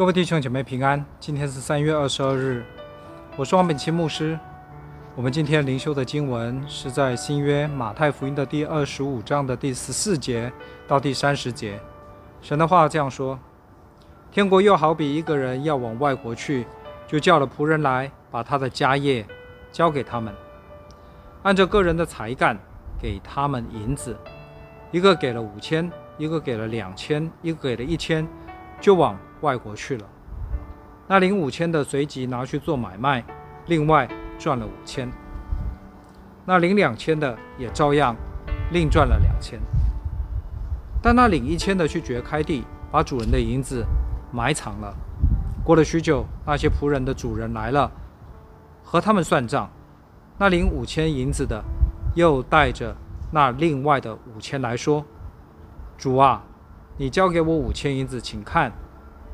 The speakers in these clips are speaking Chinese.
各位弟兄姐妹平安，今天是三月二十二日，我是王本清牧师。我们今天灵修的经文是在新约马太福音的第二十五章的第十四节到第三十节。神的话这样说：天国又好比一个人要往外国去，就叫了仆人来，把他的家业交给他们，按照个人的才干给他们银子，一个给了五千，一个给了两千，一个给了一千，就往外国去了，那领五千的随即拿去做买卖，另外赚了五千。那领两千的也照样另赚了两千。但那领一千的去掘开地，把主人的银子埋藏了。过了许久，那些仆人的主人来了，和他们算账。那领五千银子的又带着那另外的五千来说：“主啊，你交给我五千银子，请看。”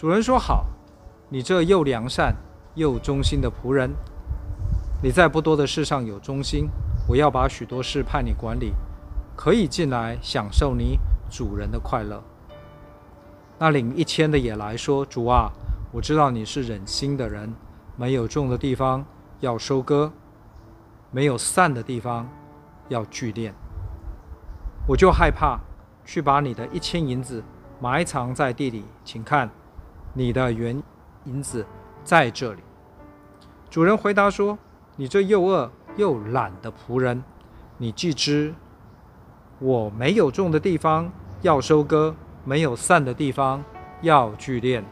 主人说：“好，你这又良善又忠心的仆人，你在不多的事上有忠心，我要把许多事派你管理，可以进来享受你主人的快乐。”那领一千的也来说：“主啊，我知道你是忍心的人，没有种的地方要收割，没有散的地方要聚敛，我就害怕，去把你的一千银子埋藏在地里，请看。”你的原银子在这里。主人回答说：“你这又饿又懒的仆人，你既知我没有种的地方要收割，没有散的地方要聚敛，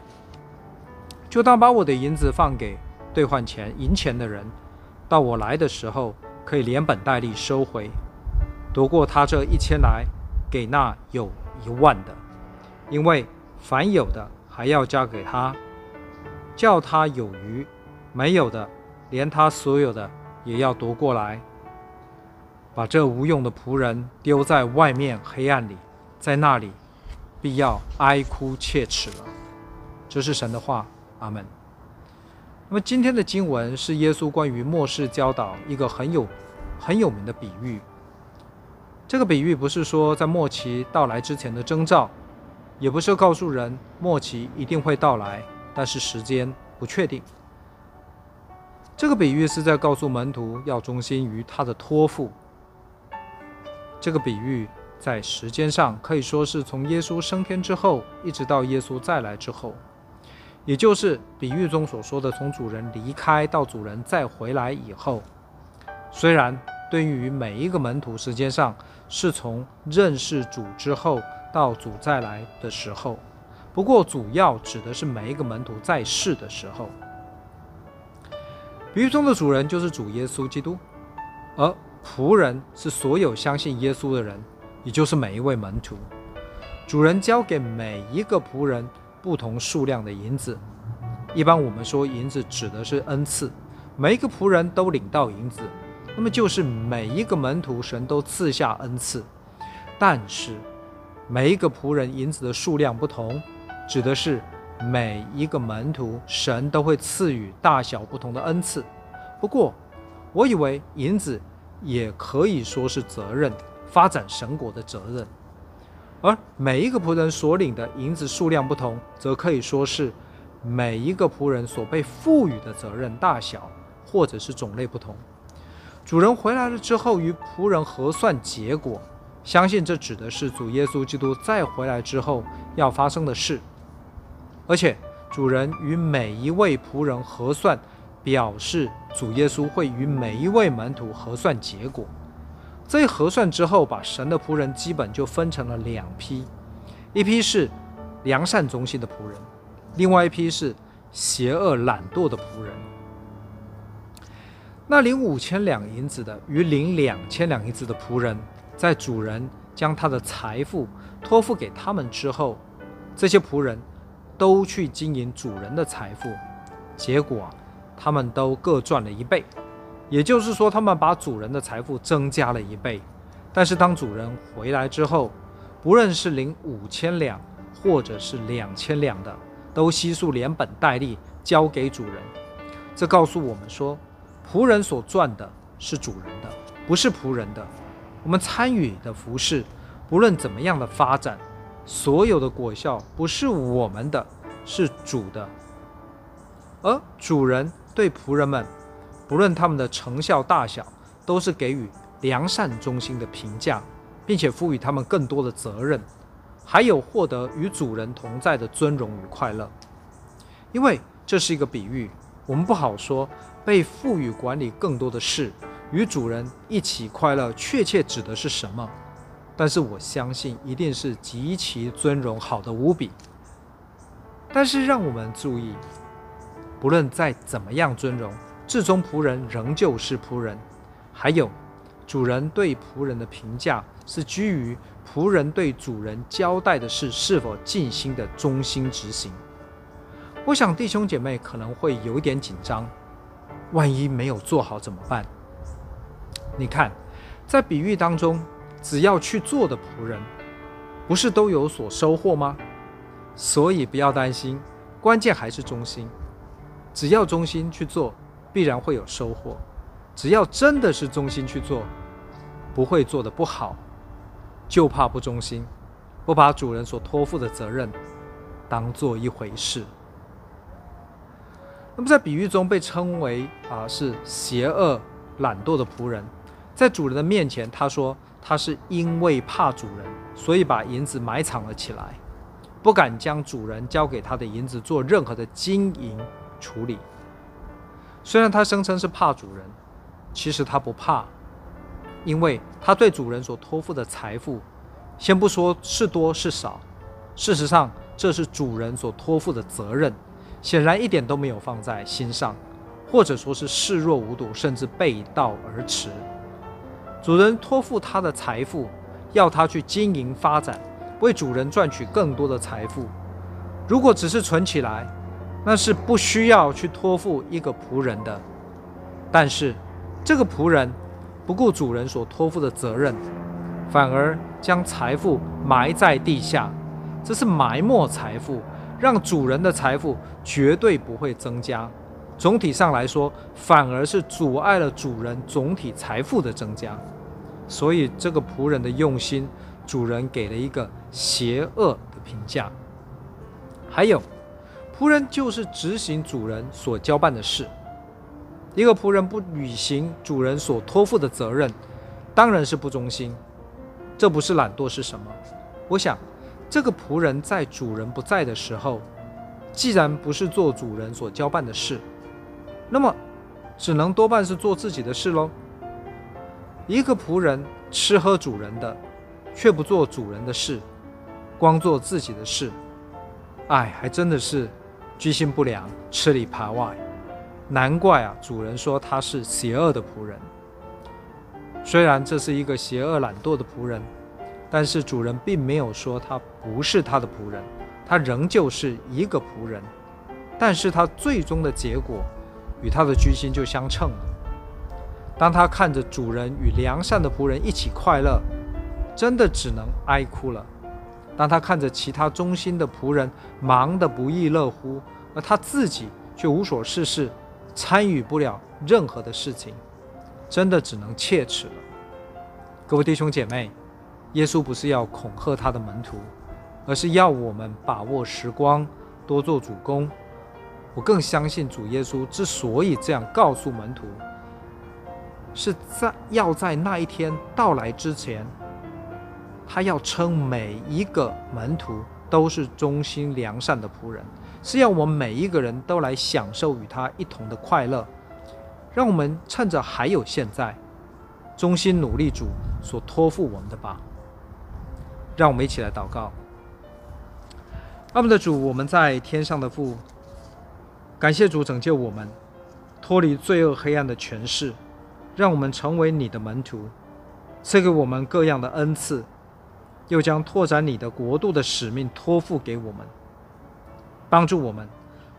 就当把我的银子放给兑换钱银钱的人，到我来的时候可以连本带利收回，夺过他这一千来，给那有一万的，因为凡有的。”还要加给他，叫他有余；没有的，连他所有的也要夺过来，把这无用的仆人丢在外面黑暗里，在那里必要哀哭切齿了。这是神的话，阿门。那么今天的经文是耶稣关于末世教导一个很有很有名的比喻。这个比喻不是说在末期到来之前的征兆。也不是告诉人末期一定会到来，但是时间不确定。这个比喻是在告诉门徒要忠心于他的托付。这个比喻在时间上可以说是从耶稣升天之后，一直到耶稣再来之后，也就是比喻中所说的从主人离开到主人再回来以后。虽然对于每一个门徒，时间上是从认识主之后。到主再来的时候，不过主要指的是每一个门徒在世的时候。比喻中的主人就是主耶稣基督，而仆人是所有相信耶稣的人，也就是每一位门徒。主人交给每一个仆人不同数量的银子，一般我们说银子指的是恩赐，每一个仆人都领到银子，那么就是每一个门徒神都赐下恩赐，但是。每一个仆人银子的数量不同，指的是每一个门徒神都会赐予大小不同的恩赐。不过，我以为银子也可以说是责任，发展神国的责任。而每一个仆人所领的银子数量不同，则可以说是每一个仆人所被赋予的责任大小或者是种类不同。主人回来了之后，与仆人核算结果。相信这指的是主耶稣基督再回来之后要发生的事，而且主人与每一位仆人核算，表示主耶稣会与每一位门徒核算结果。这一核算之后，把神的仆人基本就分成了两批，一批是良善忠心的仆人，另外一批是邪恶懒惰的仆人。那领五千两银子的与领两千两银子的仆人。在主人将他的财富托付给他们之后，这些仆人都去经营主人的财富，结果他们都各赚了一倍。也就是说，他们把主人的财富增加了一倍。但是当主人回来之后，不论是领五千两，或者是两千两的，都悉数连本带利交给主人。这告诉我们说，仆人所赚的是主人的，不是仆人的。我们参与的服饰，不论怎么样的发展，所有的果效不是我们的，是主的。而主人对仆人们，不论他们的成效大小，都是给予良善忠心的评价，并且赋予他们更多的责任，还有获得与主人同在的尊荣与快乐。因为这是一个比喻。我们不好说，被赋予管理更多的事，与主人一起快乐，确切指的是什么？但是我相信，一定是极其尊荣，好的无比。但是让我们注意，不论再怎么样尊荣，至终仆人仍旧是仆人。还有，主人对仆人的评价是基于仆人对主人交代的事是否尽心的忠心执行。我想弟兄姐妹可能会有点紧张，万一没有做好怎么办？你看，在比喻当中，只要去做的仆人，不是都有所收获吗？所以不要担心，关键还是忠心。只要忠心去做，必然会有收获。只要真的是忠心去做，不会做得不好，就怕不忠心，不把主人所托付的责任当做一回事。那么在比喻中被称为啊是邪恶懒惰的仆人，在主人的面前，他说他是因为怕主人，所以把银子埋藏了起来，不敢将主人交给他的银子做任何的经营处理。虽然他声称是怕主人，其实他不怕，因为他对主人所托付的财富，先不说是多是少，事实上这是主人所托付的责任。显然一点都没有放在心上，或者说是视若无睹，甚至背道而驰。主人托付他的财富，要他去经营发展，为主人赚取更多的财富。如果只是存起来，那是不需要去托付一个仆人的。但是这个仆人不顾主人所托付的责任，反而将财富埋在地下，这是埋没财富。让主人的财富绝对不会增加，总体上来说，反而是阻碍了主人总体财富的增加。所以，这个仆人的用心，主人给了一个邪恶的评价。还有，仆人就是执行主人所交办的事。一个仆人不履行主人所托付的责任，当然是不忠心。这不是懒惰是什么？我想。这个仆人在主人不在的时候，既然不是做主人所交办的事，那么只能多半是做自己的事喽。一个仆人吃喝主人的，却不做主人的事，光做自己的事，哎，还真的是居心不良，吃里扒外。难怪啊，主人说他是邪恶的仆人。虽然这是一个邪恶懒惰的仆人。但是主人并没有说他不是他的仆人，他仍旧是一个仆人，但是他最终的结果与他的居心就相称了。当他看着主人与良善的仆人一起快乐，真的只能哀哭了。当他看着其他忠心的仆人忙得不亦乐乎，而他自己却无所事事，参与不了任何的事情，真的只能切齿了。各位弟兄姐妹。耶稣不是要恐吓他的门徒，而是要我们把握时光，多做主工。我更相信主耶稣之所以这样告诉门徒，是在要在那一天到来之前，他要称每一个门徒都是忠心良善的仆人，是要我们每一个人都来享受与他一同的快乐。让我们趁着还有现在，忠心努力主所托付我们的吧。让我们一起来祷告。爱我们的主，我们在天上的父，感谢主拯救我们，脱离罪恶黑暗的权势，让我们成为你的门徒，赐给我们各样的恩赐，又将拓展你的国度的使命托付给我们。帮助我们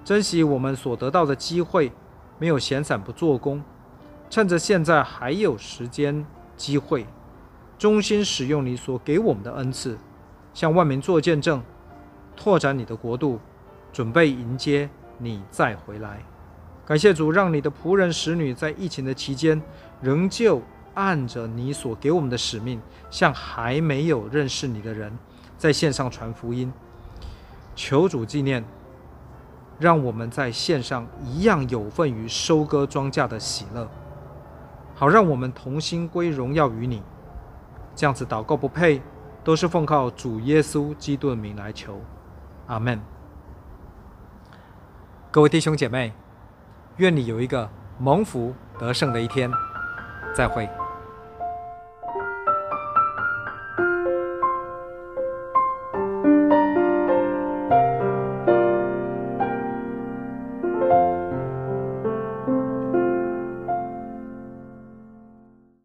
珍惜我们所得到的机会，没有闲散不做工，趁着现在还有时间机会，忠心使用你所给我们的恩赐，向万民做见证，拓展你的国度，准备迎接你再回来。感谢主，让你的仆人使女在疫情的期间，仍旧按着你所给我们的使命，向还没有认识你的人，在线上传福音。求主纪念，让我们在线上一样有份于收割庄稼的喜乐，好让我们同心归荣耀于你。这样子祷告不配，都是奉靠主耶稣基督的名来求，阿门。各位弟兄姐妹。愿你有一个蒙福得胜的一天，再会。